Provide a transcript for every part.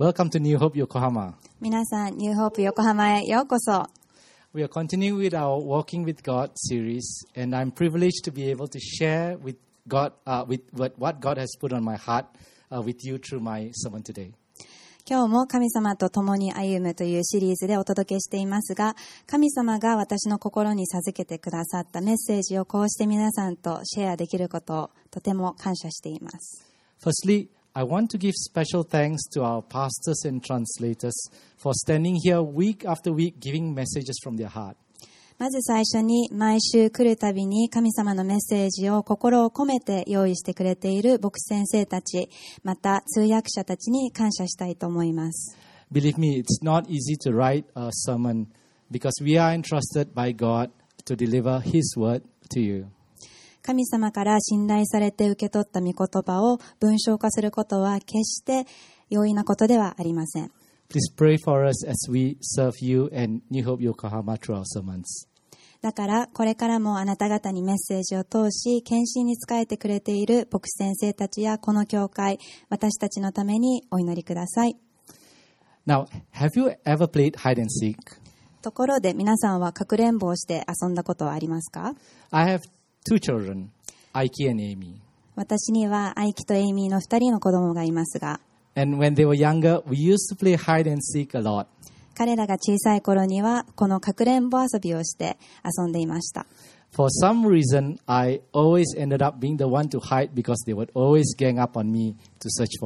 Welcome to New Hope Yokohama. 皆さん、ニューホープ横浜へようこそ。We are continuing with our Walking with God series, and I'm privileged to be able to share with God, uh, with what, what God has put on my heart uh, with you through my sermon today. 今日も神様と共に歩むというシリーズでお届けしていますが、神様が私の心に授けてくださったメッセージをこうして皆さんとシェアできることをとても感謝しています。Firstly, I want to give special thanks to our pastors and translators for standing here week after week giving messages from their heart. まず最初に毎週来るたびに神様のメッセージを心を込めて用意してくれている牧師先生たち、また通訳者たちに感謝したいと思います。 Believe me, it's not easy to write a sermon because we are entrusted by God to deliver His word to you. 神様から信頼されて受け取った御言葉を文章化することは決して容易なことではありません。Please pray for us as we serve you and New Hope Yokohama through our sermons. だからこれからもあなた方にメッセージを通し献身に仕えてくれている牧師先生たちやこの教会私たちのためにお祈りください Now, have you ever played hide and seek? ところで皆さんはかくれんぼをして遊んだことはありますか？I have two children, Aiki and Amy. 私には、アイキとエイミーの二人の子供がいますが、彼らが小さい頃には、このかくれんぼ遊びをして遊んでいました。Reason,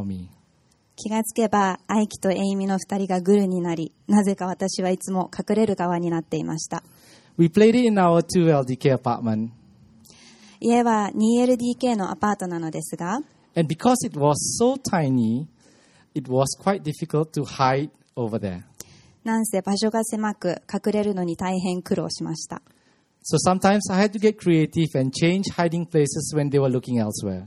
me, 気がつけば、アイとエイミーの二人がグルになり、なぜか私はいつも隠れる側になっていました。家は 2LDK のアパートなのですが、And because it was so tiny, it was quite difficult to hide over there. なんせ場所が狭く、隠れるのに大変苦労しました。So sometimes I had to get creative and change hiding places when they were looking elsewhere.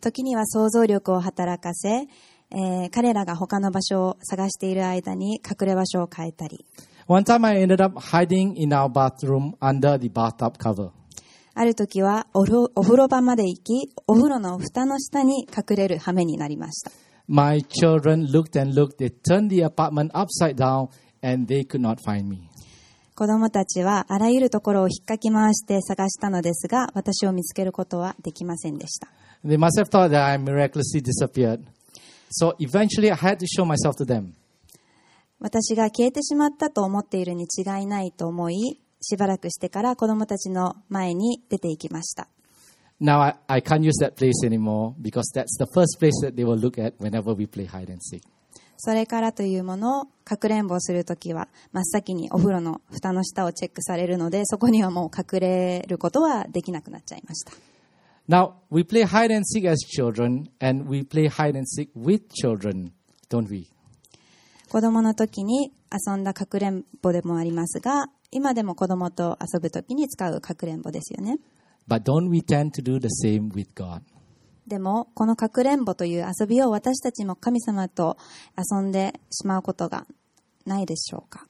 時には想像力を働かせ、えー彼らが他の場所を探している間に隠れ場所を変えたり、One time I ended up hiding in our bathroom under the bathtub cover. ある時はお風呂場まで行き、お風呂の蓋の下に隠れる羽目になりました。My children looked and looked. They turned the apartment upside down and they could not find me. 子供たちはあらゆるところを引っかき回して探したのですが、私を見つけることはできませんでした。They must have thought that I miraculously disappeared. So eventually I had to show myself to them. 私が消えてしまったと思っているに違いないと思い、しばらくしてから子供たちの前に出て行きました。Now I, I can't use that place anymore because that's the first place that they will look at whenever we play hide and seek. それからというものを、かくれんぼをするときは、真っ先にお風呂の蓋の下をチェックされるので、そこにはもう隠れることはできなくなっちゃいました。Now we play hide and seek as children and we play hide and seek with children, don't we? 子供の時に遊んだかくれんぼでもありますが、今でも子供と遊ぶ時に使うかくれんぼですよね。But don't we tend to do the same with God? でも、このかくれんぼという遊びを私たちも神様と遊んでしまうことがないでしょうか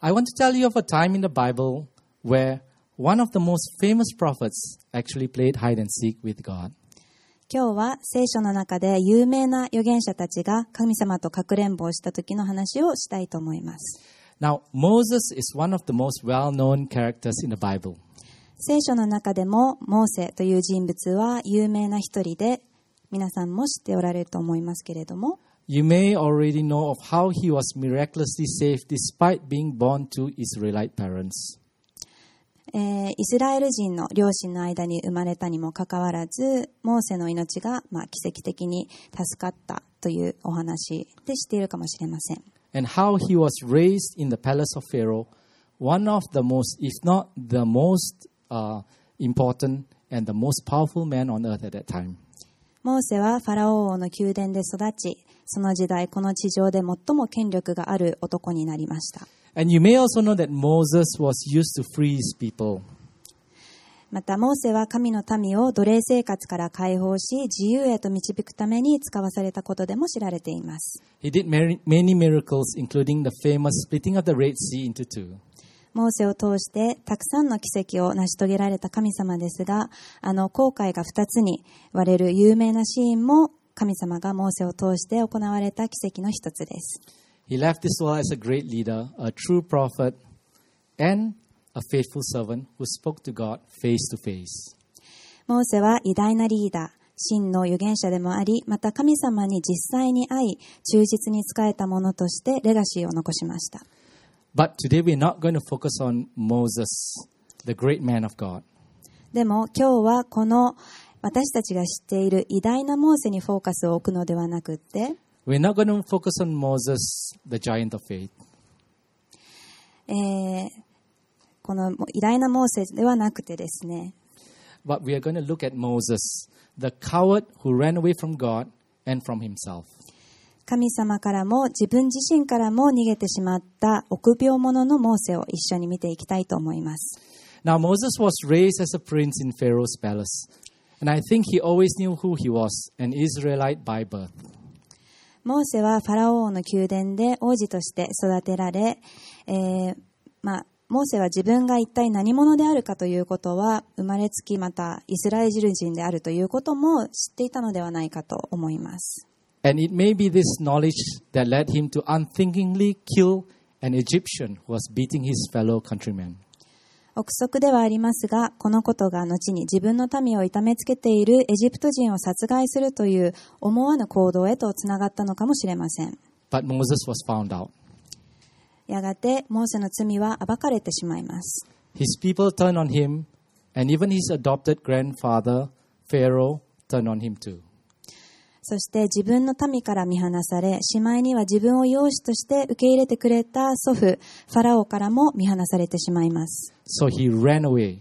I want to tell you of a time in the Bible where one of the most famous prophets actually played hide and seek with God. 今日は聖書の中で有名な預言者たちが神様とかくれんぼをした時の話をしたいと思います。Now, Moses is one of the most well known characters in the Bible. 聖書の中でもモーセという人物は有名な一人で皆さんも知っておられると思いますけれども You may already know of how he was miraculously saved despite being born to Israelite parents. えーイスラエル人の両親の間に生まれたにもかかわらず、モーセの命が、まあ、奇跡的に助かったというお話で知っているかもしれません。and how he was raised in the palace of Pharaoh, one of the most, if not the most uh, important and the most powerful man on earth at that time. モーセはファラオ王の宮殿で育ち、その時代この地上で最も権力がある男になりました。 And you may also know that Moses was used to free his people. また、モーセは神の民を奴隷生活から解放し、自由へと導くために使わされたことでも知られています。He did many, many miracles, including the famous splitting of the Red Sea into two. モーセを通してたくさんの奇跡を成し遂げられた神様ですが、あの後悔が二つに割れる有名なシーンも神様がモーセを通して行われた奇跡の一つです。He left this world as a great leader, a true prophet, and a faithful servant who spoke to God face to face. モーセは偉大なリーダー、真の預言者でもあり、また神様に実際に会い、忠実に仕えた者としてレガシーを残しました。But today we're not going to focus on Moses, the great man of God. でも今日はこの私たちが知っている偉大なモーセにフォーカスを置くのではなくって、We're not going to focus on Moses, the giant of faith. えーこの偉大なモーセではなくてですね、But we are going to look at Moses, the coward who ran away from God and from himself. 神様からも自分自身からも逃げてしまった臆病者のモーセを一緒に見ていきたいと思います。Now, Moses was raised as a prince in Pharaoh's palace, and I think he always knew who he was an Israelite by birth. モーセはファラオ王の宮殿で王子として育てられ、えーまあ、モーセは自分が一体何者であるかということは生まれつきまたイスラエル人であるということも知っていたのではないかと思います。And it may be this knowledge that led him to unthinkingly kill an Egyptian who was beating his fellow countrymen. 憶測ではありますが、このことが後に自分の民を痛めつけているエジプト人を殺害するという思わぬ行動へとつながったのかもしれません。But Moses was found out. やがて、モーセの罪は暴かれてしまいます。His people turned on him, and even his adopted grandfather, Pharaoh, turned on him too. そして自分の民から見放され、しまいには自分を養子として受け入れてくれた祖父、ファラオからも見放されてしまいます。So he ran away.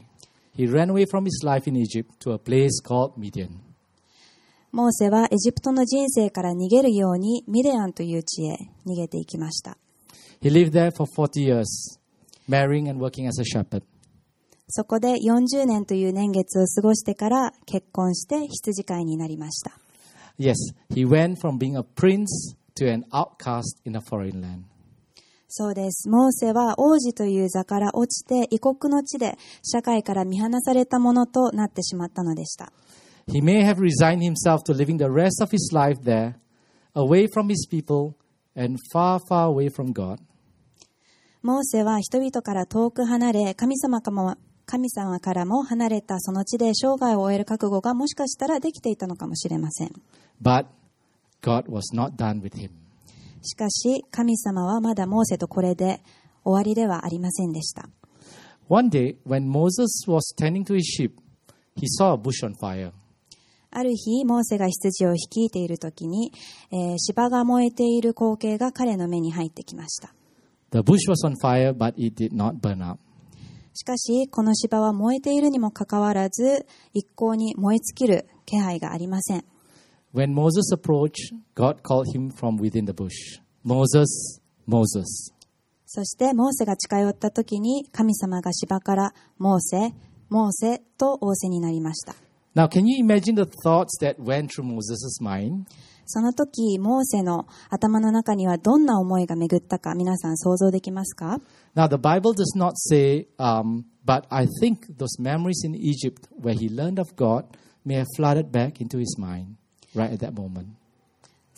He ran away from his life in Egypt to a place called Midian. モーセはエジプトの人生から逃げるようにミデアンという地へ逃げていきました。He lived there for 40 years, marrying and working as a shepherd. そこで40年という年月を過ごしてから結婚して羊飼いになりました。Yes, he went from being a prince to an outcast in a foreign land. そうです。モーセは王子という座から落ちて異国の地で社会から見放されたものとなってしまったのでした。He may have resigned himself to living the rest of his life there, away from his people and far, far away from God. モーセは人々から遠く離れ、神様かも神様からも離れたその地で生涯を終える覚悟がもしかしたらできていたのかもしれません。But God was not done with him. しかし、神様はまだモーセとこれで終わりではありませんでした。One day, when Moses was tending to his sheep, he saw a bush on fire. ある日、モーセが羊を率いている時に、えー芝が燃えている光景が彼の目に入ってきました。The bush was on fire, but it did not burn up. しかし、この芝は燃えているにもかかわらず、一向に燃え尽きる気配がありません。When Moses approached, God called him from within the bush Moses, Moses. そして、モーセが近寄った時に、神様が芝から、モーセ、モーセと仰せになりました。Now, can you imagine the thoughts that went through Moses' mind? その時、モーセの頭の中にはどんな思いが巡ったか、皆さん想像できますか Now, the Bible does not say, um, but I think those memories in Egypt where he learned of God may have flooded back into his mind right at that moment.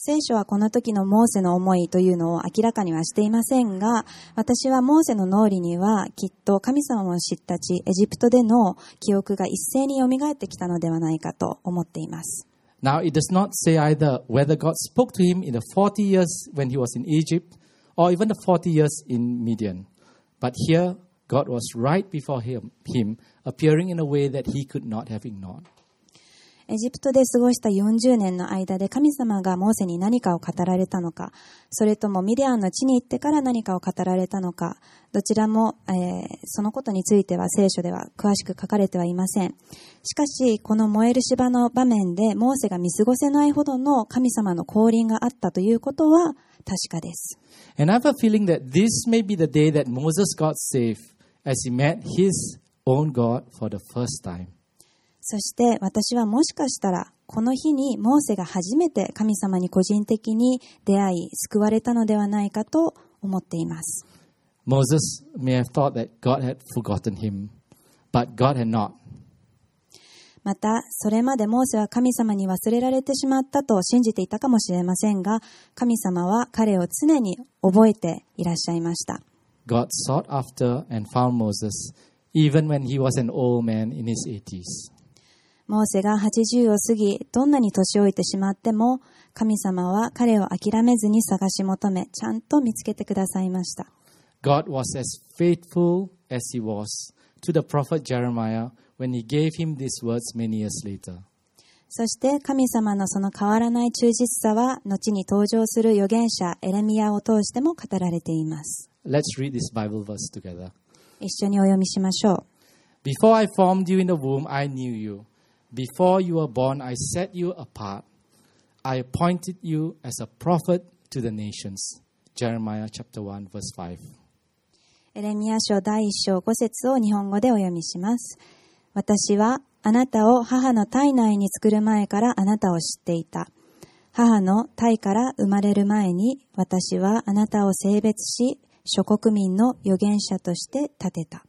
聖書はこの時のモーセの思いというのを明らかにはしていませんが、私はモーセの脳裏にはきっと神様を知った地、エジプトでの記憶が一斉に蘇ってきたのではないかと思っています。Now, it does not say either whether God spoke to him in the 40 years when he was in Egypt or even the 40 years in Midian. But here, God was right before him, him appearing in a way that he could not have ignored. エジプトで過ごした40年の間で神様がモーセに何かを語られたのか、それともミディアンの地に行ってから何かを語られたのか、どちらも、えーそのことについては聖書では詳しく書かれてはいません。しかし、この燃える芝の場面でモーセが見過ごせないほどの神様の降臨があったということは確かです。And I have a feeling that this may be the day that Moses got saved as he met his own God for the first time. そして私はもしかしたらこの日にモーセが初めて神様に個人的に出会い救われたのではないかと思っています。モーセまたそれまでモーセは神様に忘れられてしまったと信じていたかもしれませんが神様は彼を常に覚えていらっしゃいました。God sought after and found Moses even when he was an old man in his 80s. モーセが80を過ぎ、どんなに年老いてしまっても、神様は彼を諦めずに探し求め、ちゃんと見つけてくださいました。God was as faithful as he was to the prophet Jeremiah when he gave him these words many years later. そして神様のその変わらない忠実さは、後に登場する預言者エレミアを通しても語られています。Let's read this Bible verse together. 一緒にお読みしましょう。Before I formed you in the womb, I knew you. Before you were born, I set you apart. I appointed you as a prophet to the nations. Jeremiah chapter 1, verse 5. エレミア書第一章五節を日本語でお読みします。私はあなたを母の体内に作る前からあなたを知っていた。母の体から生まれる前に私はあなたを性別し、諸国民の預言者として立てた。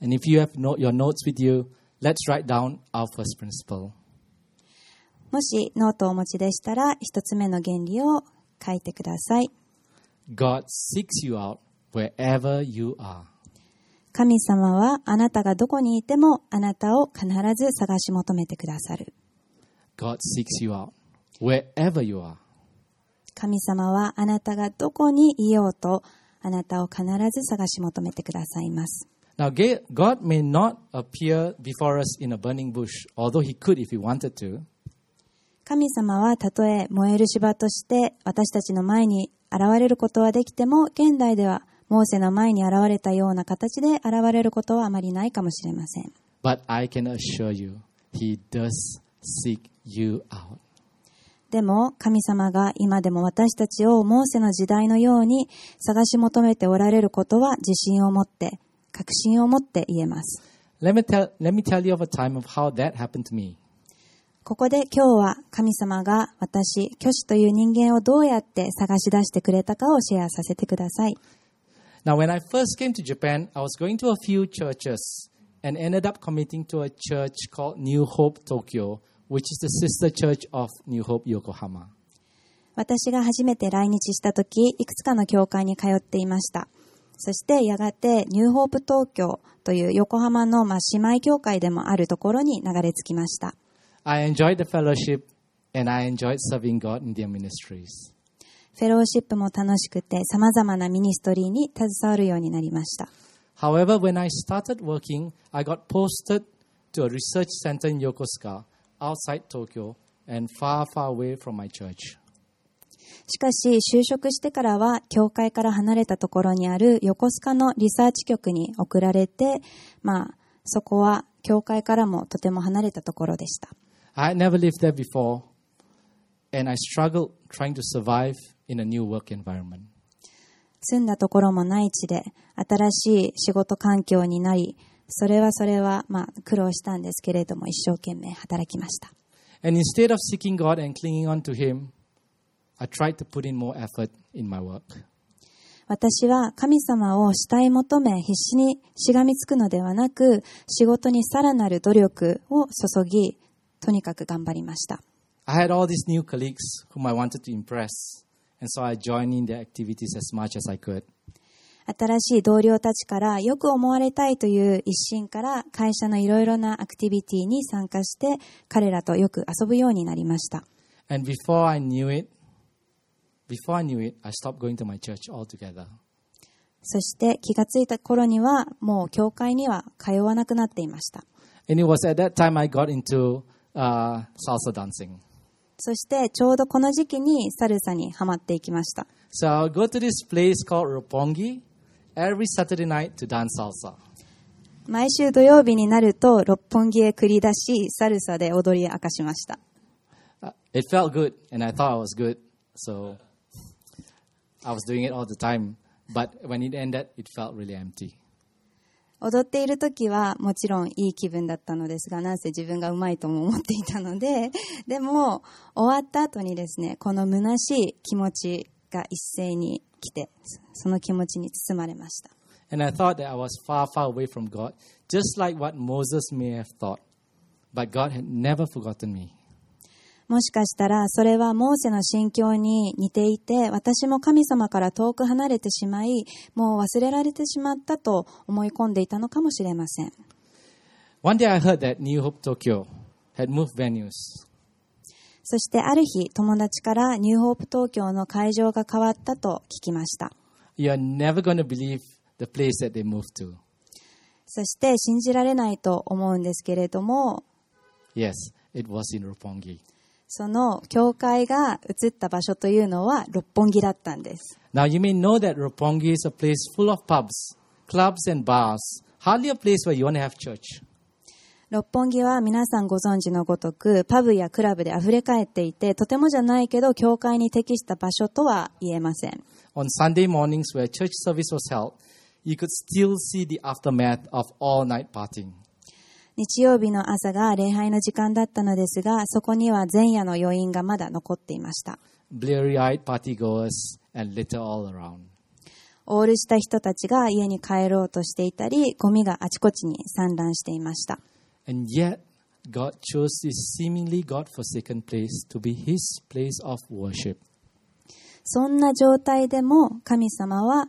And if you have no, your notes with you, let's write down our first principle. もしノートをお持ちでしたら、一つ目の原理を書いてください。God seeks you out wherever you are. 神様はあなたがどこにいてもあなたを必ず探し求めてくださる。God seeks you out wherever you are. 神様はあなたがどこにいようとあなたを必ず探し求めてくださいます。Now, God may not appear before us in a burning bush, although He could if He wanted to. 神様はたとえ燃える芝として私たちの前に現れることはできても現代ではモーセの前に現れたような形で現れることはあまりないかもしれません。But I can assure you, He does seek you out. でも神様が今でも私たちをモーセの時代のように探し求めておられることは自信を持って確信を持って言えます。Let me tell, let me tell you of a time of how that happened to me. ここで今日は神様が私、虚子という人間をどうやって探し出してくれたかをシェアさせてください。Now, when I first came to Japan, I was going to a few churches and ended up committing to a church called New Hope Tokyo, which is the sister church of New Hope Yokohama. 私が初めて来日した時、いくつかの教会に通っていました。そしてやがてニューホープ東京という横浜のまあ姉妹教会でもあるところに流れ着きました。I enjoyed the fellowship and I enjoyed serving God in their ministries. フェローシップも楽しくて様々なミニストリーに携わるようになりました。However, when I started working, I got posted to a research center in Yokosuka, outside Tokyo, and far, far away from my church. しかし、就職してからは、教会から離れたところにある横須賀のリサーチ局に送られて、まあ、そこは教会からもとても離れたところでした。I never lived there before, and I struggled trying to survive in a new work environment. 住んだところもない地で、新しい仕事環境になり、それはそれは、まあ、苦労したんですけれども、一生懸命働きました。And instead of seeking God and clinging on to Him, I tried to put in more effort in my work. 私は神様を慕い求め必死にしがみつくのではなく仕事にさらなる努力を注ぎとにかく頑張りました I had all these new colleagues whom I wanted to impress, and so I joined in their activities as much as I could. 新しい同僚たちからよく思われたいという一心から会社のいろいろなアクティビティに参加して彼らとよく遊ぶようになりました And before I knew it, before I knew it, I stopped going to my church altogether. そして気がついた頃にはもう教会には通わなくなっていました And it was at that time I got into uh, salsa dancing. そしてちょうどこの時期にサルサにはまっていきました So I'll go to this place called Roppongi every Saturday night to dance salsa. 毎週土曜日になると六本木へ繰り出しサルサで踊り明かしました Uh, it felt good, and I thought I was good, so I was doing it all the time, but when it ended, it felt really empty. 踊っている時はもちろんいい気分だったのですが、なんせ自分がうまいとも思っていたので、でも終わった後にですね、この虚しい気持ちが一斉に来て、その気持ちに包まれ。ました。もしかしたらそれはモーセの心境に似ていて私も神様から遠く離れてしまいもう忘れられてしまったと思い込んでいたのかもしれません One day I heard that New Hope Tokyo had moved venues. そしてある日友達からニューホープ東京の会場が変わったと聞きました You're never going to believe the place that they moved to. そして信じられないと思うんですけれども Yes, it was in Roppongi. その教会が移った場所というのは六本木だったんです Now you may know that Roppongi is a place full of pubs, clubs and bars. Hardly a place where you want to have church. 六本木は皆さんご存知のごとくパブやクラブで溢れ返っていてとてもじゃないけど教会に適した場所とは言えません On Sunday mornings where church service was held, you could still see the aftermath of all night partying. 日曜日の朝が礼拝の時間だったのですが、そこには前夜の余韻がまだ残っていました。オールした人たちが家に帰ろうとしていたり、ゴミがあちこちに散乱していました。そんな状態でも神様は、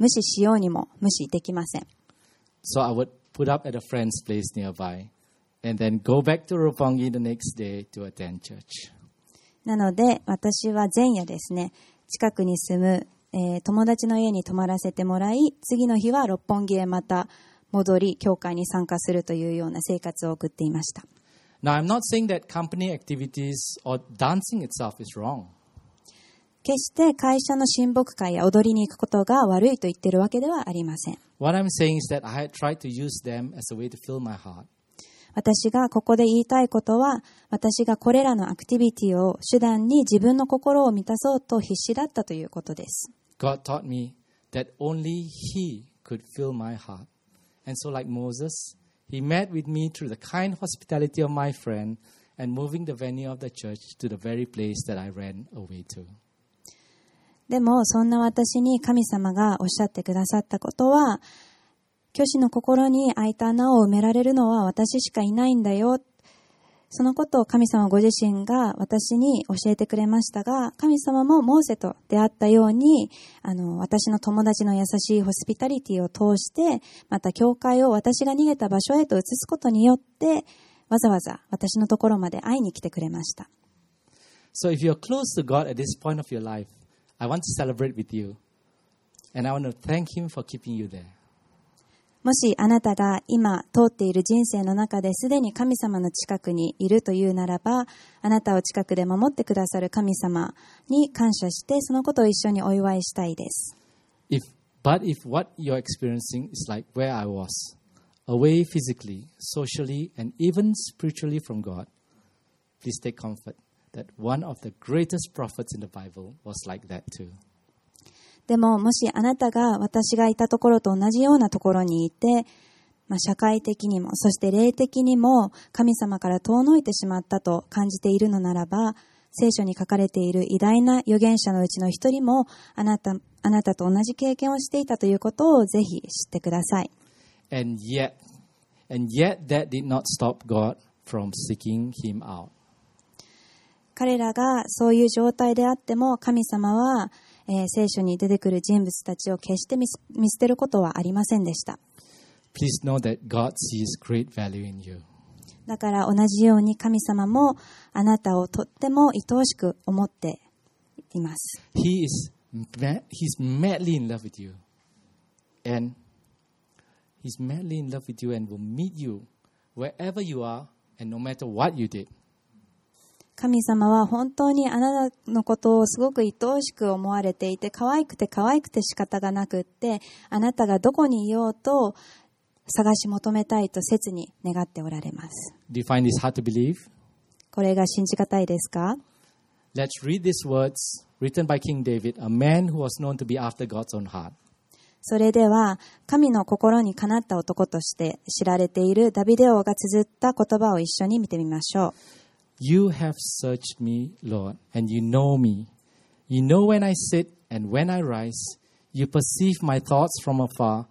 無視しようにも無視できません So I would put up at a friend's place nearby and then go back to Roppongi the next day to attend church. なので私は前夜ですね近くに住む、えー友達の家に泊まらせてもらい次の日は六本木へまた戻り教会に参加するというような生活を送っていました Now, I'm not saying that company activities or dancing itself is wrong. 決して会社の親睦会や踊りに行くことが悪いと言っているわけではありません What I'm saying is that I had tried to use them as a way to fill my heart. 私がここで言いたいことは私がこれらのアクティビティを手段に自分の心を満たそうと必死だったということです God taught me that only He could fill my heart. And so, like Moses, He met with me through the kind hospitality of my friend and moving the venue of the church to the very place that I ran away to. でもそんな私に神様がおっしゃってくださったことは虚子の心に開いた穴を埋められるのは私しかいないんだよ。そのことを神様ご自身が私に教えてくれましたが神様もモーセと出会ったようにあの私の友達の優しいホスピタリティを通してまた教会を私が逃げた場所へと移すことによってわざわざ私のところまで会いに来てくれました。So, if you're close to God at this point of your life, I want to celebrate with you. And I want to thank him for keeping you there. もしあなたが今通っている人生の中ですでに神様の近くにいるというならばあなたを近くで守ってくださる神様に感謝してそのことを一緒にお祝いしたいです。That one of the greatest prophets in the Bible was like that too. でも、もしあなたが私がいたところと同じようなところにいて、まあ、社会的にも、そして霊的にも神様から遠のいてしまったと感じているのならば、聖書に書かれている偉大な預言者のうちの一人もあなた、あなたと同じ経験をしていたということをぜひ知ってください。And yet, and yet that did not stop God from seeking him out. 彼らがそういう状態であっても神様は、えー聖書に出てくる人物たちを決して見す見捨てることはありませんでした。Please know that God sees great value in you. だから同じように神様もあなたをとっても愛おしく思っています。He is ma- he's madly in love with you. And he's madly in love with you and will meet you wherever you are and no matter what you did. 神様は本当にあなたのことをすごく愛おしく思われていて可愛くて可愛くて仕方がなくってあなたがどこにいようと探し求めたいと切に願っておられます。Do you find this hard to believe? これが信じがたいですか？Let's read these words written by King David, a man who was known to be after God's own heart. それでは、神の心にかなった男として知られているダビデ王が綴った言葉を一緒に見てみましょう。You have searched me, Lord, and you know me. You know when I sit and when I rise. You perceive my thoughts from afar.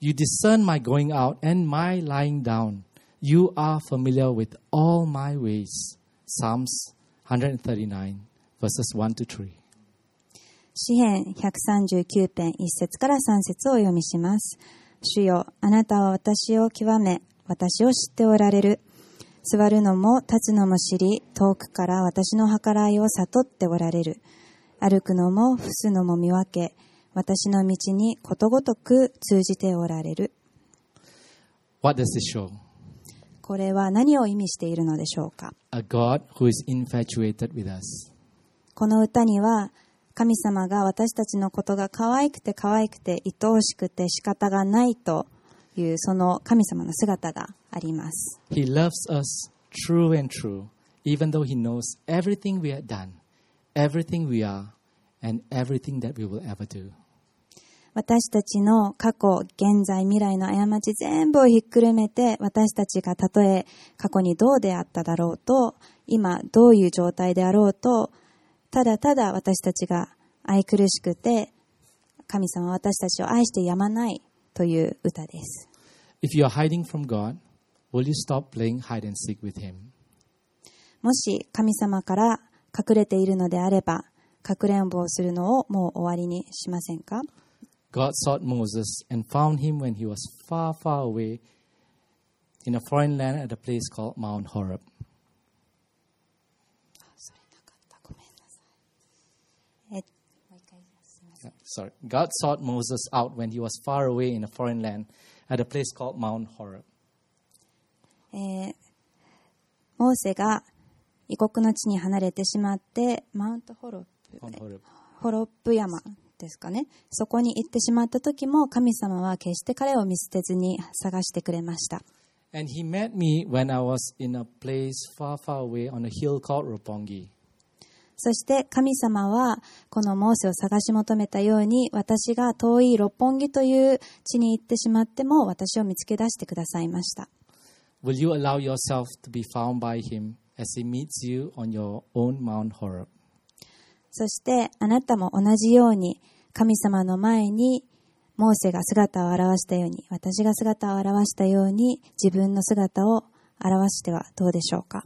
You discern my going out and my lying down. You are familiar with all my ways. Psalms 139, verses 1 to 3. 詩編139編1節から3節をお読みします。主よ、あなたは私を極め、私を知っておられる。 座るのも立つのも知り、遠くから私の計らいを悟っておられる。歩くのも伏すのも見分け、私の道にことごとく通じておられる。What does this show? これは何を意味しているのでしょうか？A God who is infatuated with us. この歌には神様が私たちのことが可愛くて可愛くて愛おしくて仕方がないというその神様の姿があります。He loves us true and true, even though He knows everything we have done, everything we are, and everything that we will ever do. 私たちの過去、現在、未来の過ち全部をひっくるめて私たちがたとえ過去にどうであっただろうと、今どういう状態であろうと、ただただ私たちが愛くるしくて神様は私たちを愛してやまないという歌です。If you are hiding from God, will you stop playing hide and seek with Him? もし神様から隠れているのであれば、かくれんぼをするのをもう終わりにしませんか God sought Moses and found him when he was far, far away in a foreign land at a place called Mount Horeb. え Yeah, Sorry. God sought Moses out when he was far away in a foreign land at a place called Mount Horeb. えーモーセが異国の地に離れてしまって、マウントホロップ.ホロップ山ですかね。そこに行ってしまった時も神様は決して彼を見捨てずに探してくれました。And he met me when I was in a place far, far away on a hill called Ropongi. そして神様はこのモーセを探し求めたように私が遠い六本木という地に行ってしまっても私を見つけ出してくださいました。Will you allow yourself to be found by him as he meets you on your own Mount Horeb? そしてあなたも同じように神様の前にモーセが姿を現したように私が姿を現したように自分の姿を表してはどうでしょうか？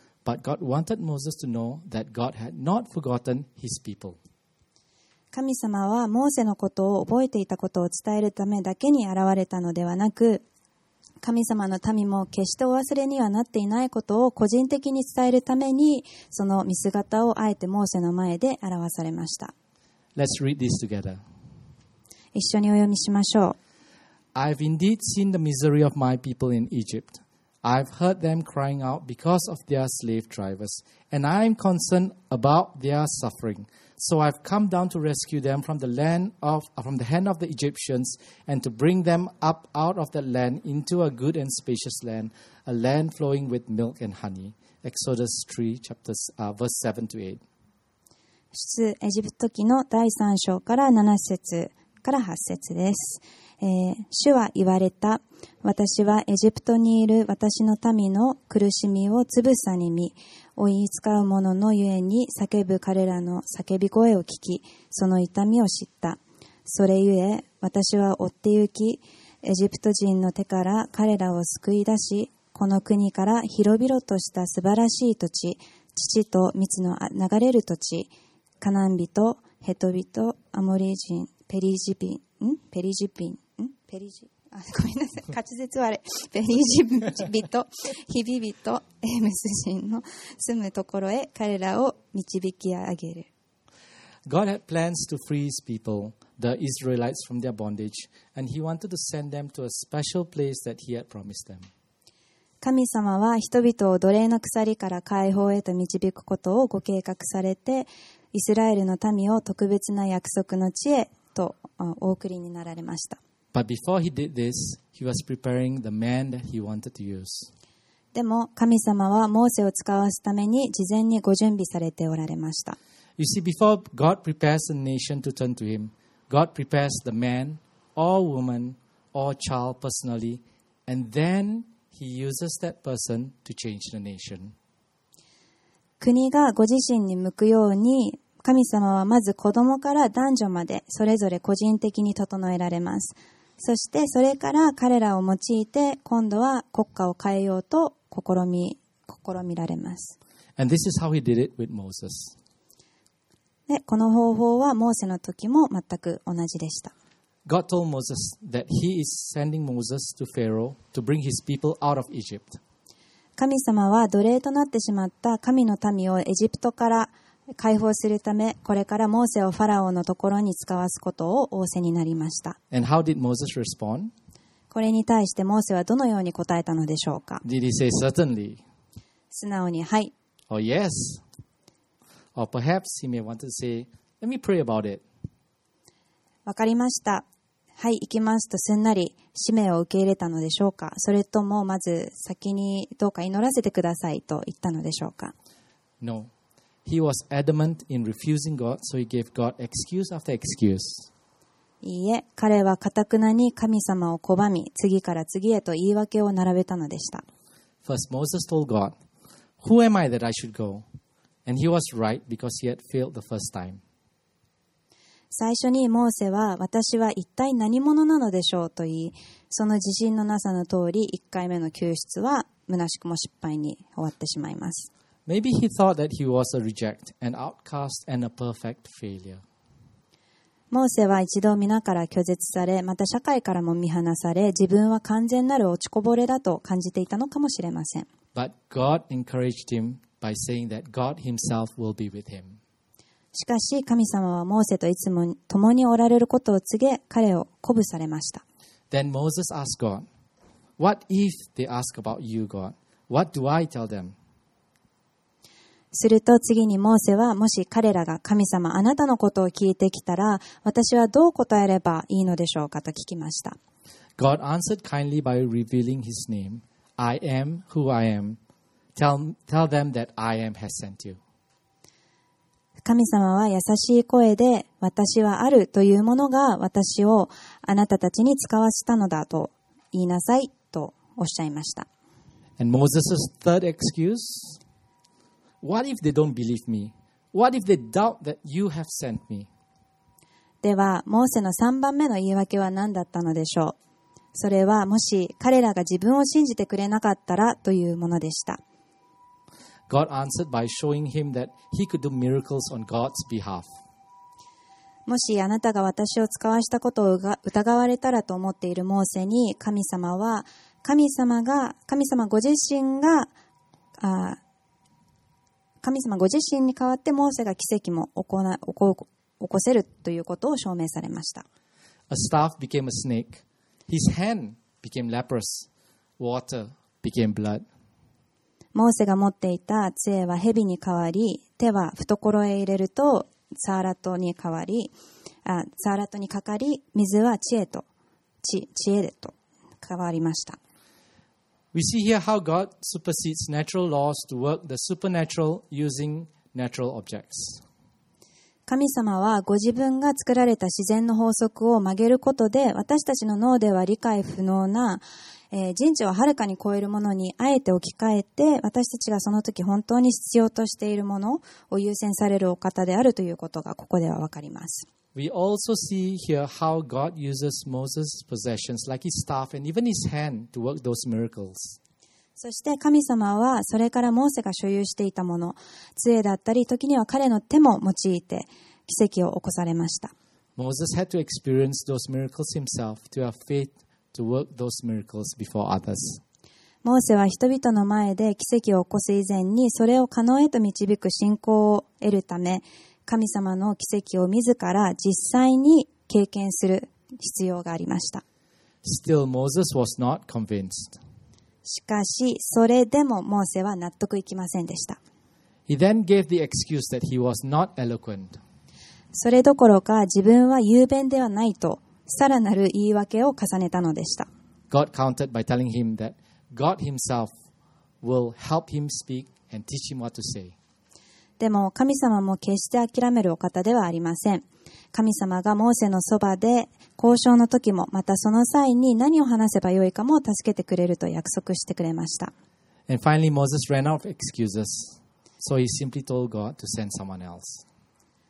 but God wanted Moses to know that God had not forgotten his people. 神様はモーセのことを覚えていたことを伝えるためだけに現れたのではなく神様の民も決してお忘れにはなっていないことを個人的に伝えるためにその見姿をあえてモーセの前で表されました Let's read this together. 一緒にお読みしましょう I've indeed seen the misery of my people in Egypt. I've heard them crying out because of their slave drivers, and I am concerned about their suffering. So I've come down to rescue them from the land of from the hand of the Egyptians and to bring them up out of that land into a good and spacious land, a land flowing with milk and honey. Exodus 3 chapters uh, verse 7 to 8. 出エジプト記の第3章から7節から8節です、 えー主は言われた。私はエジプトにいる私の民の苦しみをつぶさに見、追い使う者のゆえに叫ぶ彼らの叫び声を聞き、その痛みを知った。それゆえ、私は追って行き、エジプト人の手から彼らを救い出し、この国から広々とした素晴らしい土地、父と蜜の流れる土地、カナン人、ヘト人、アモリ人、ペリジピン、ん？ペリジピン、ペリジ、あごめんなさい。滑舌悪い。ベリー人人、ヒビ人、エームス人の住むところへ彼らを導き上げる。God had plans to free his people, the Israelites, from their bondage, and he wanted to send them to a special place that he had promised them. 神様は人々を奴隷の鎖から解放へと導くことをご計画されて、イスラエルの民を特別な約束の地へとあお送りになられました。But before he did this, he was preparing the man that he wanted to use. でも神様はモーセを使わすために事前にご準備されておられました。国がご自身に向くように神様はまず子供から男女までそれぞれ個人的に整えられます。そしてそれから彼らを用いて今度は国家を変えようと試み,試みられます。でこの方法はモーセの時も全く同じでした。神様は奴隷となってしまった神の民をエジプトから解放するため、これからモーセをファラオのところに使わすことを仰せになりました。And how did Moses respond? これに対してモーセはどのように答えたのでしょうか？Did he say certainly? 素直に、はい。or yes? Or perhaps he may want to say, let me pray about it. わかりました。はい、行きますとすんなり使命を受け入れたのでしょうか？それともまず先にどうか祈らせてくださいと言ったのでしょうか？No. He was adamant in refusing God, so he gave God excuse after excuse. いいえ、彼はかたくなに神様を拒み、次から次へと言い訳を並べたのでした。First, Moses told God, Who am I that I should go? And he was right because he had failed the first time. 最初にモーセは私は一体何者なのでしょうと言い、その自信のなさの通り1回目の救出は虚しくも失敗に終わってしまいます。Maybe he thought that he was a reject, an outcast, and a perfect failure. モーセは一度皆から拒絶され、また社会からも見放され、自分は完全なる落ちこぼれだと感じていたのかもしれません。But God encouraged him by saying that God himself will be with him. しかし神様はモーセといつも共におられることを告げ、彼を鼓舞されました。Then Moses asked God, What if they ask about you, God? What do I tell them? すると次にモーセは、もし彼らが神様あなたのことを聞いてきたら、私はどう答えればいいのでしょうかと聞きました。God answered kindly by revealing his name I am who I am. Tell, tell them that I am has sent you. 神様は優しい声で、私はあるというものが私をあなたたちに使わせたのだと言いなさいとおっしゃいました。And Moses' third excuse What if they don't believe me? What if they doubt that you have sent me? では、モーセの3番目の言い訳は何だったのでしょうそれはもし彼らが自分を信じてくれなかったらというものでした。God answered by showing him that he could do miracles on God's behalf. もしあなたが私を使わしたことを疑われたらと思っているモーセに神様は神様が神様ご自身があ神様ご自身に代わってモーセが奇跡も行な起こ起こせるということを証明されました。A staff became a snake. His hand became leprous. Water became blood. モーセが持っていた杖は蛇に変わり、手は懐へ入れるとサーラットに変わり、あサーラットにかかり、水は知恵と、知知恵と変わりました。We see here how God supersedes natural laws to work the supernatural using natural objects. 神様はご自分が作られた自然の法則を曲げることで私たちの脳では理解不能な、えー人知をはるかに超えるものにあえて置き換えて私たちがその時本当に必要としているものを優先されるお方であるということがここではわかります。We also see here how God uses Moses' possessions like his staff and even his hand to work those miracles. そして神様はそれからモーセが所有していたもの、杖だったり時には彼の手も用いて奇跡を起こされました。Moses had to experience those miracles himself to have faith to work those miracles before others. モーセは人々の前で奇跡を起こす以前にそれを可能へと導く信仰を得るため神様の奇跡を自ら実際に経験する必要がありました。Still, Moses was not convinced. しかし、それでもモーセは納得いきませんでした。He then gave the excuse that he was not eloquent. それどころか自分は雄弁ではないと、さらなる言い訳を重ねたのでした。God countered by telling him that God Himself will help him speak and teach him what to say. でも神様も決して諦めるお方ではありません。神様がモーセのそばで交渉の時も、またその際に何を話せばよいかも助けてくれると約束してくれました。And finally, Moses ran out of excuses, so he simply told God to send someone else.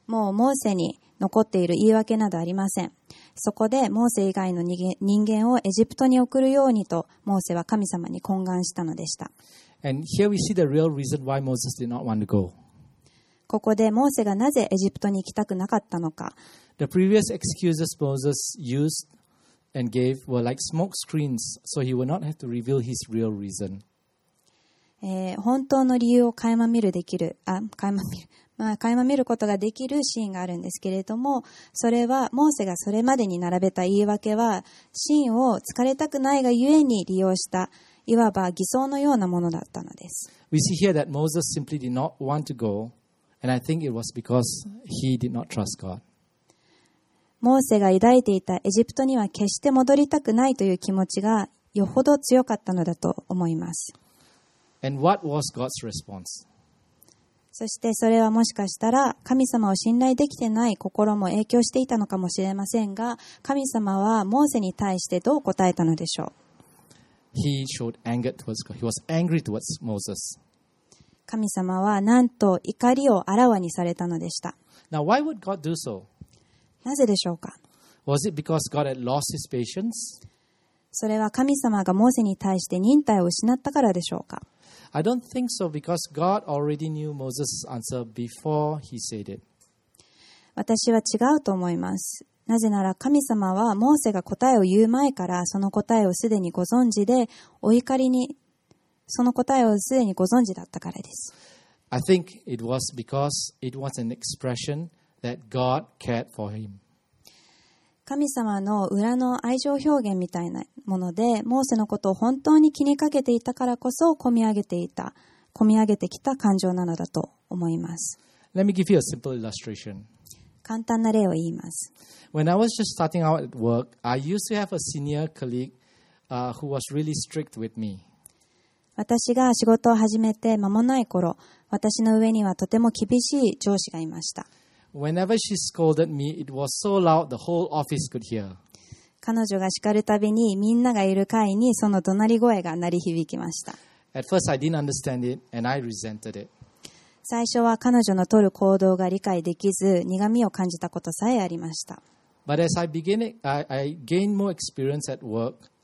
もうモーセに残っている言い訳などありません。そこでモーセ以外の人間人間をエジプトに送るようにと、モーセは神様に懇願したのでした。And here we see the real reason why Moses did not want to go. ここでモーセがなぜエジプトに行きたくなかったのか。The previous excuses Moses used and gave were like smoke screens, so he would not have to reveal his real reason. えー本当の理由を垣間見るできる、あ、垣間見る、まあ、垣間見ることができるシーンがあるんですけれども、それは、モーセがそれまでに並べた言い訳は、シーンを疲れたくないがゆえに利用した、いわば偽装のようなものだったのです。We see here that Moses simply did not want to go, and I think it was because he did not trust God. モーセが抱いていたエジプトには決して戻りたくないという気持ちがよほど強かったのだと思います。And what was God's response? そしてそれはもしかしたら神様を信頼できてない心も影響していたのかもしれませんが、神様はモーセに対してどう答えたのでしょう？He showed anger towards God. He was angry towards Moses. 神様はなんと怒りをあらわにされたのでした。Now, why would God do so? なぜでしょうか Was it because God had lost his patience? それは神様がモーセに対して忍耐を失ったからでしょうか I don't think so because God already knew Moses' answer before he said it. 私は違うと思います。なぜなら神様はモーセが答えを言う前からその答えをすでにご存知で、お怒りに、その答えをすでにご存知だったからです。I think it was because it was an expression that God cared for him. 神様の裏の愛情表現みたいなもので、モーセのことを本当に気にかけていたからこそ、込み上げていた、込み上げてきた感情なのだと思います。Let me give you a simple illustration. 簡単な例を言います。When I was just starting out at work, I used to have a senior colleague uh, who was really strict with me. 私が仕事を始めて間もない頃、私の上にはとても厳しい上司がいました。彼女が叱るたびにみんながいる階にその怒鳴り声が鳴り響きました。最初は彼女の取る行動が理解できず、苦みを感じたことさえありました。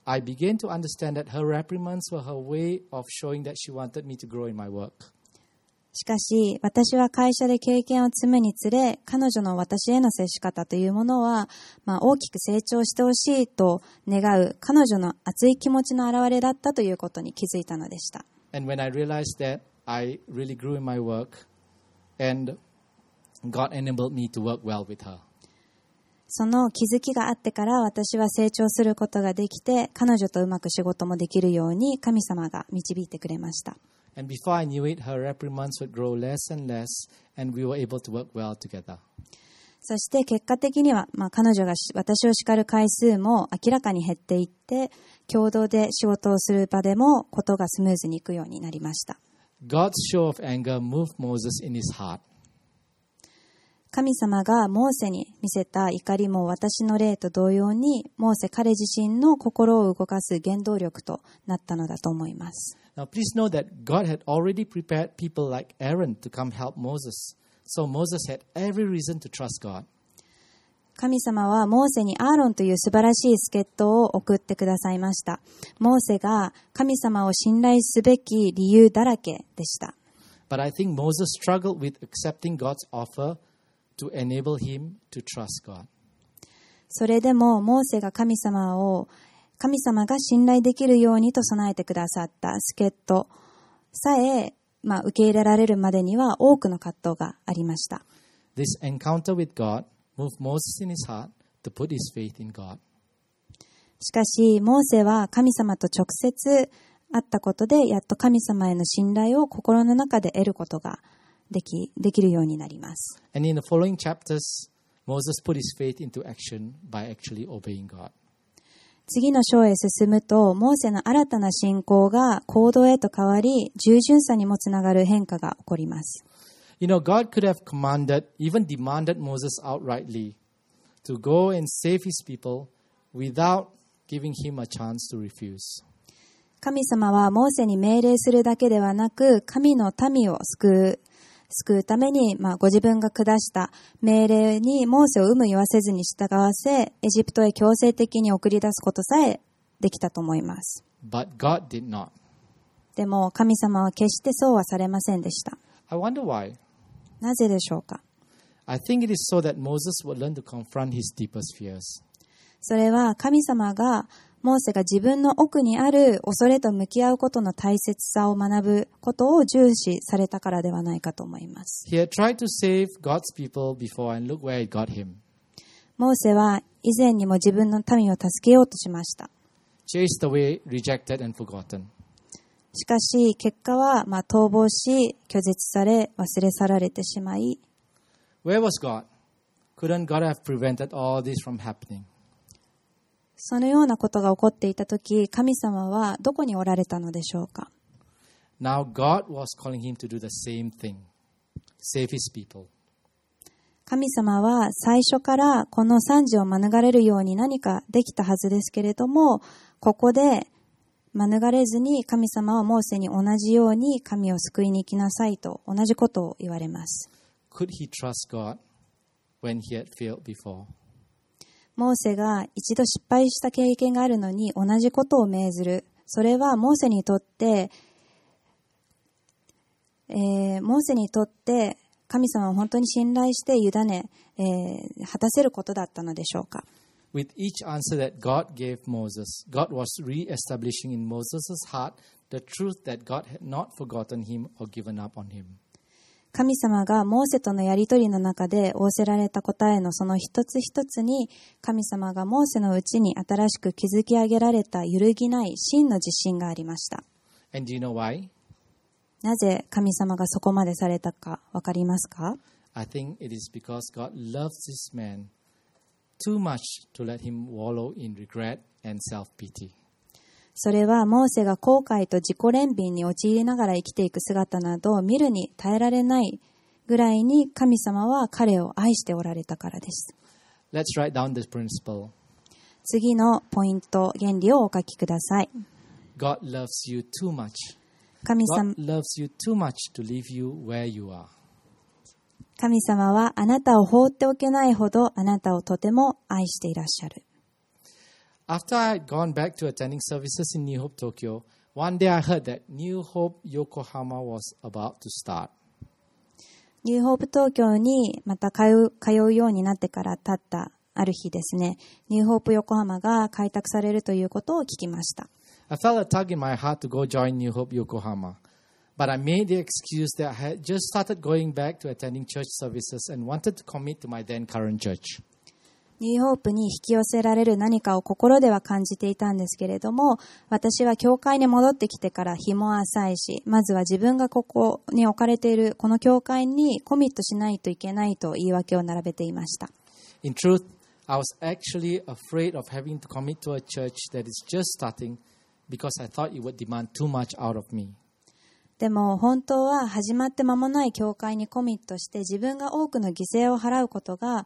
I began to understand that her reprimands were her way of showing that she wanted me to grow in my work. しかし、私は会社で経験を積むにつれ、彼女の私への接し方というものは、まあ、大きく成長してほしいと願う彼女の熱い気持ちの表れだったということに気づいたのでした。And when I realized that, I really grew in my work, and God enabled me to work well with her. その気づきがあってから私は成長することができて彼女とうまく仕事もできるように神様が導いてくれました。そして結果的には、まあ、彼女が私を叱る回数も明らかに減っていって共同で仕事をする場でもことがスムーズにいくようになりました。神様がモーセに見せた怒りも私の例と同様に、モーセ彼自身の心を動かす原動力となったのだと思います。神様はモーセにアーロンという素晴らしい助っ人を送ってくださいました。モーセが神様を信頼すべき理由だらけでした。To enable him to trust God. それでもモーセが神様を神様が信頼できるようにと備えてくださった助っ人さえ、まあ、受け入れられるまでには多くの葛藤がありました。This encounter with God moved Moses in his heart to put his faith in God. しかし、モーセは神様と直接会ったことで、やっと神様への信頼を心の中で得ることができ,できるようになります。次の章へ進むと、モーセの新たな信仰が行動へと変わり、従順さにもつながる変化が起こります。神様はモーセに命令するだけではなく、神の民を救う救うために、まあ、ご自分が下した命令にモーセを有無言わせずに従わせ、エジプトへ強制的に送り出すことさえできたと思います。But God did not. でも神様は決してそうはされませんでした。I wonder why. なぜでしょうか？I think it is so that Moses would learn to confront his deepest fears. それは神様がモーセが自分の奥にある恐れと向き合うことの大切さを学ぶことを重視されたからではないかと思います。モーセは以前にも自分の民を助けようとしました。しかし、結果はまあ逃亡し、拒絶され、忘れ去られてしまい。Where was God? Couldn't God have prevented all this from happening? そのようなことが起こっていた時神様はどこにおられたのでしょうか？Now God was calling him to do the same thing save his people. 神様は最初からこの惨事を免れるように何かできたはずですけれどもここで免れずに神様はモーセに同じように神を救いに行きなさいと同じことを言われます。Could he trust God when he had failed before? モーセが一度失敗した経験があるのに同じことを命ずる。それはモーセにとって、えーモーセにとって神様を本当に信頼して委ね、えー果たせることだったのでしょうか。With each answer that God gave Moses, God was re establishing in Moses' heart the truth that God had not forgotten him or given up on him. 神様がモーセとのやりとりの中で仰せられた答えのその一つ一つに神様がモーセのうちに新しく築き上げられた揺るぎない真の自信がありました。And do you know why? なぜ神様がそこまでされたかわかりますか I think it is because God loves this man too much to let him wallow in regret and self pity. それはモーセが後悔と自己憐憫に陥りながら生きていく姿などを見るに耐えられないぐらいに神様は彼を愛しておられたからです。Let's write down this principle 次のポイント、原理をお書きください。God loves you too much. 神様 God loves you too much to leave you where you are. 神様はあなたを放っておけないほどあなたをとても愛していらっしゃる。After I had gone back to attending services in New Hope Tokyo, one day I heard that New Hope Yokohama was about to start. ニューホープ東京にまた通う通うようになってから経ったある日ですね、ニューホープ横浜が開拓されるということを聞きました。I felt a tug in my heart to go join New Hope Yokohama. But I made the excuse that I had just started going back to attending church services and wanted to commit to my then current church. ニューホープに引き寄せられる何かを心では感じていたんですけれども、私は教会に戻ってきてから日も浅いし、まずは自分がここに置かれているこの教会にコミットしないといけないと言い訳を並べていました。In truth, I was actually afraid of having to commit to a church that is just starting because I thought it would demand too much out of me. でも本当は始まって間もない教会にコミットして自分が多くの犠牲を払うことが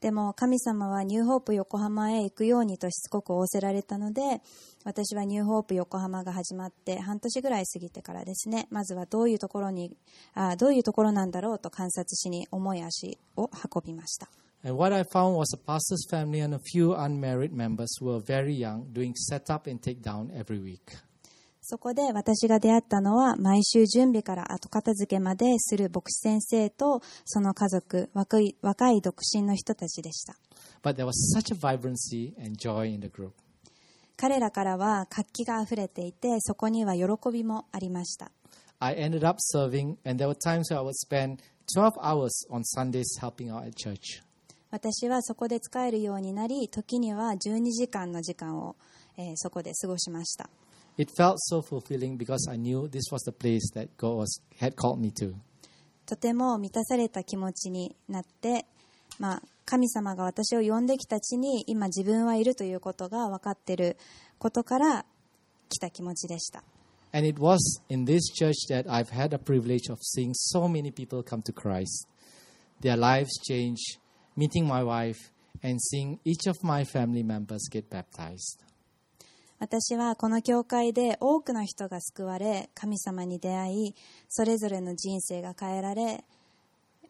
でも神様はニューホープ横浜へ行くようにとしつこく仰せられたので、私はニューホープ横浜が始まって半年ぐらい過ぎてからですね、まずはどういうところに、あどういうところなんだろうと観察しに重い足を運びました。And what I found was a pastor's family and a few unmarried members who were very young doing setup and takedown every week. そこで私が出会ったのは毎週準備から後片付けまでする牧師先生とその家族、若い,若い独身の人たちでした。彼らからは活気があふれていてそこには喜びもありました。私はそこで使えるようになり、時には12時間の時間を、え、そこで過ごしました。It felt so fulfilling because I knew this was the place that God was, had called me to. とても満たされた気持ちになって、まあ、神様が私を呼んできた地に今自分はいるということが分かっていることから来た気持ちでした And it was in this church that I've had a privilege of seeing so many people come to Christ. Their lives change, meeting my wife, and seeing each of my family members get baptized. 私はこの教会で多くの人が救われ神様に出会いそれぞれの人生が変えられ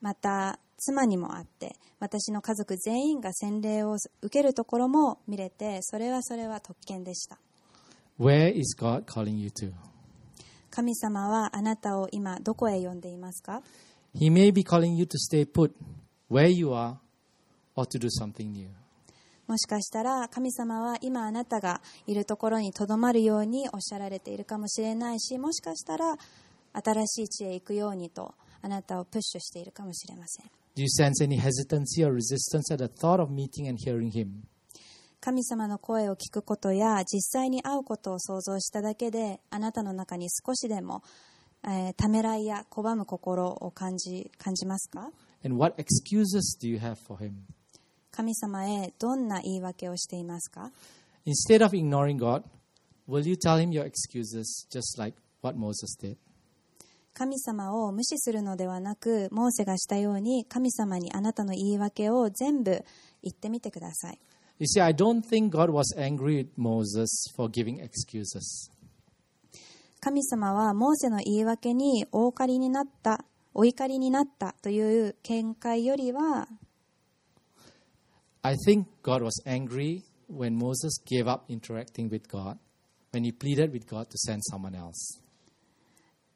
また妻にもあって私の家族全員が洗礼を受けるところも見れてそれはそれは特権でした Where is God calling you to? 神様はあなたを今どこへ呼んでいますか？He may be calling you to stay put where you are or to do something new. もしかしたら神様は今あなたがいるところにとどまるようにおっしゃられているかもしれないしもしかしたら新しい地へ行くようにとあなたをプッシュしているかもしれません Do you sense any hesitancy or resistance at the thought of meeting and hearing Him? 神様の声を聞くことや実際に会うことを想像しただけであなたの中に少しでも、えーためらいや拒む心を感じ感じますか？And what excuses do you have for Him? 神様へどんな言い訳をしていますか Instead of ignoring God, will you tell Him your excuses just like what Moses did? 神様を無視するのではなくモーセがしたように神様にあなたの言い訳を全部言ってみてください You see, I don't think God was angry with Moses for giving excuses. 神様はモーセの言い訳にお怒りになったお怒りになったという見解よりは I think God was angry when Moses gave up interacting with God, when he pleaded with God to send someone else.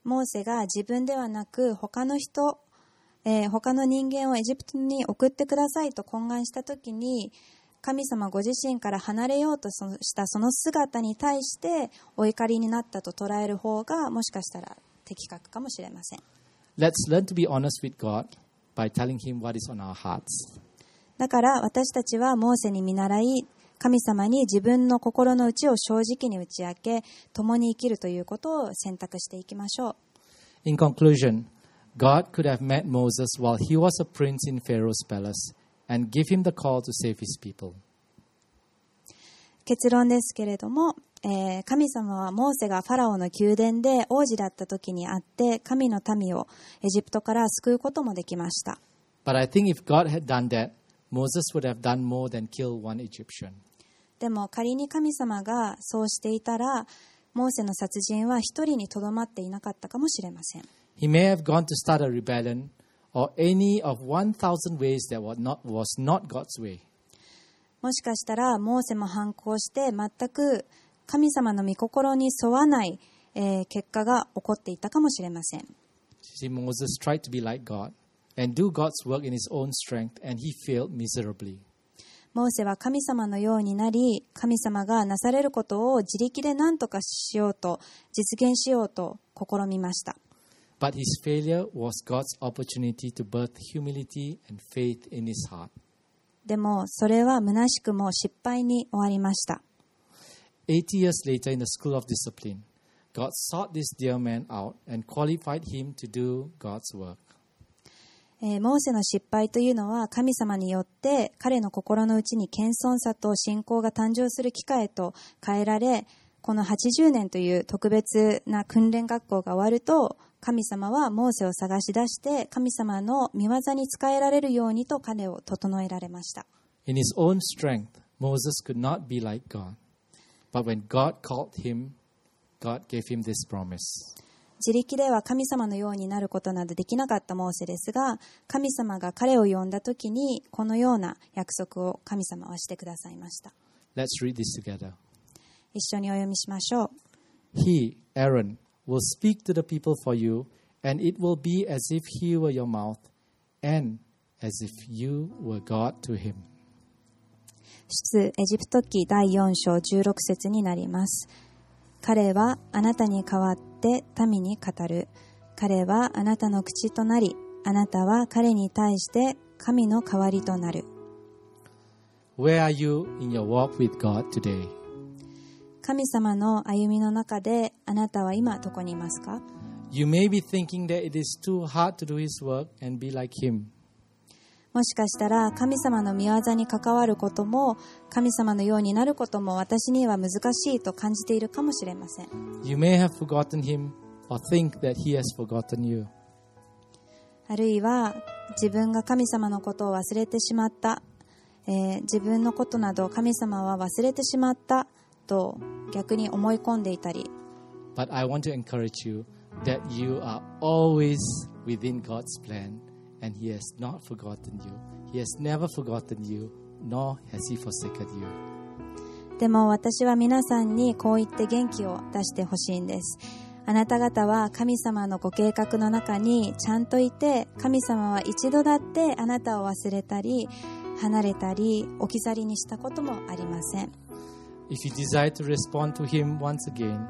モーセが自分ではなく他の人、えー他の人間をエジプトに送ってくださいと懇願した時に神様ご自身から離れようとしたその姿に対してお怒りになったと捉える方がもしかしたら的確かもしれません Let's learn to be honest with God by telling him what is on our hearts. だから私たちはモーセに見習い神様に自分の心の内を正直に打ち明け共に生きるということを選択していきましょう In conclusion, God could have met Moses while he was a prince in Pharaoh's palace and give him the call to save his people. 結論ですけれども、えー神様はモーセがファラオの宮殿で王子だった時に会って神の民をエジプトから救うこともできました But I think if God had done that, Moses would have done more than kill one Egyptian. でも仮に神様がそうしていたらモーセの殺人は一人にとどまっていなかったかもしれません He may have gone to start a rebellion or any of 1,000 ways that was not, was not God's way. もしかしたらモーセも反抗して全く神様の御心に沿わない、えー結果が起こっていたかもしれません See, Moses tried to be like God and do God's work in his own strength, and he failed miserably. モーセは神様のようになり神様がなされることを自力で何とかしようと実現しようと試みました But his failure was God's opportunity to birth humility and faith in his heart. でもそれは虚しくも失敗に終わりました Eighty years later, in the school of discipline, God sought this dear man out and qualified him to do God's work. えーモーセの失敗というのは神様によって彼の心の内に謙遜さと信仰が誕生する機会へと変えられこの80年という特別な訓練学校が終わると神様はモーセを探し出して神様の見業に使えられるようにと彼を整えられました In his own strength, Moses could not be like God. But when God called him, God gave him this promise 自力では神様のようになることなどできなかったモーセですが、神様が彼を呼んだ時に、このような約束を神様はしてくださいました。Let's read this together. 一緒にお読みしましょう。He, Aaron, will speak to the people for you, and it will be as if he were your mouth, and as if you were God to him. 出エジプト記第4章16節になります。彼はあなたに代わって民に語る。彼はあなたの口となり、あなたは彼に対して神の代わりとなる。Where are you in your walk with God today? 神様の歩みの中であなたは今どこにいますか You may be thinking that it is too hard to do His work and be like Him. もしかしたら神様の御業に関わることも神様のようになることも私には難しいと感じているかもしれません。You may have forgotten Him or think that He has forgotten you. あるいは自分が神様のことを忘れてしまった、えー自分のことなど神様は忘れてしまったと逆に思い込んでいたり But I want to encourage you that you are always within God's plan and He has not forgotten you. He has never forgotten you, nor has He forsaken you. でも私は皆さんにこう言って元気を出してほしいんですあなた方は神様のご計画の中にちゃんといて神様は一度だってあなたを忘れたり離れたり置き去りにしたこともありません If you desire to respond to Him once again,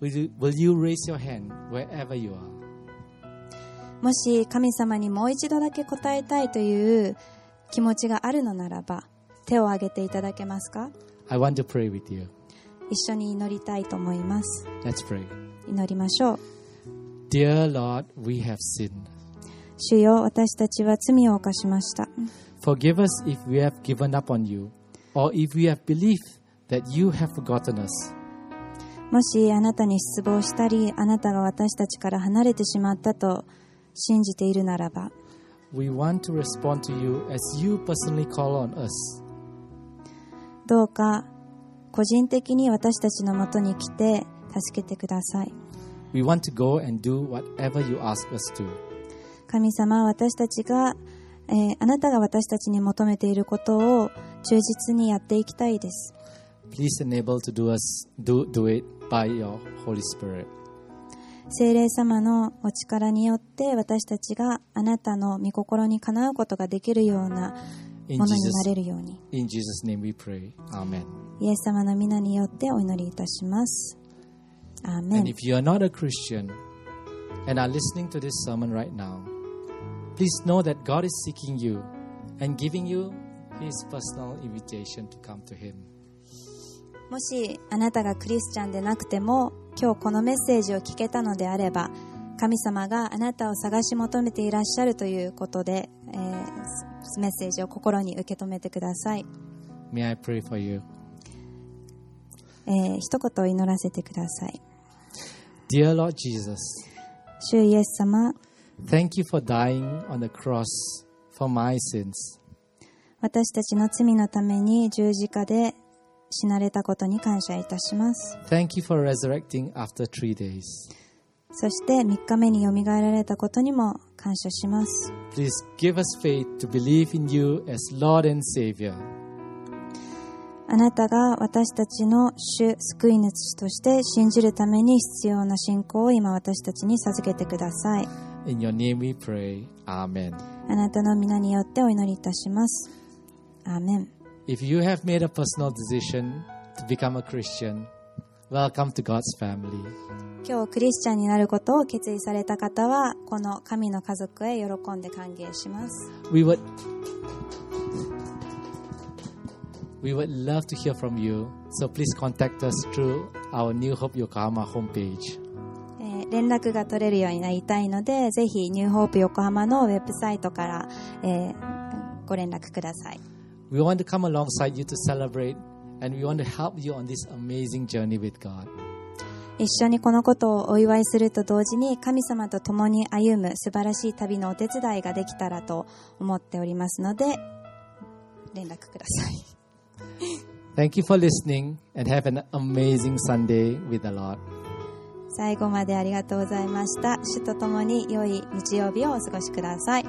will you, will you raise your hand wherever you are? もし神様にもう一度だけ答えたいという気持ちがあるのならば手を挙げていただけますか I want to pray with you. 一緒に祈りたいと思います Let's pray. 祈りましょう Dear Lord, we have sinned. 主よ私たちは罪を犯しました Forgive us if we have given up on you, or if we have believed that you have forgotten us. もしあなたに失望したりあなたが私たちから離れてしまったと信じているならば We want to respond to you as you personally call on us. どうか個人的に私たちのもとに来て助けてください We want to go and do whatever you ask us to. 神様私たちが、えーあなたが私たちに求めていることを忠実にやっていきたいです Please enable to do us do, do it by your Holy Spirit. 聖霊様のお力によって私たちがあなたの御心にかなうことができるようなものになれるように in Jesus' name we pray. Amen. イエス様の皆によってお祈りいたしますアーメ And ン if you are not a Christian and are listening to this sermon right now, please know that God is seeking you and giving you His personal invitation to come to Him. もしあなたがクリスチャンでなくても今日このメッセージを聞けたのであれば神様があなたを探し求めていらっしゃるということで、えーメッセージを心に受け止めてください、May I pray for you? えー一言祈らせてください Dear Lord Jesus, 主イエス様 thank you for dying on the cross for my sins. 私たちの罪のために十字架で死なれたことに感謝いたします Thank you for resurrecting after three days. そして3日目によみがえられたことにも感謝します Please give us faith to believe in you as Lord and Savior. あなたが私たちの主救い主として信じるために必要な信仰を今私たちに授けてください In your name we pray. Amen. あなたの皆によってお祈りいたしますアーメン If you have made a personal decision to become a Christian, welcome to God's family. 今日クリスチャンになることを決意された方はこの神の家族へ喜んで歓迎します We would We would love to hear from you, so please contact us through our New Hope Yokohama homepage. えー連絡が取れるようになりたいのでぜひニューホープ横浜のウェブサイトから、えーご連絡ください We want to come alongside you to celebrate, and we want to help you on this amazing journey with God. 一緒にこのことをお祝いすると同時に神様と共に歩む素晴らしい旅のお手伝いができたらと思っておりますので連絡ください Thank you for listening, and have an amazing Sunday with the Lord. 最後までありがとうございました主と共に良い日曜日をお過ごしください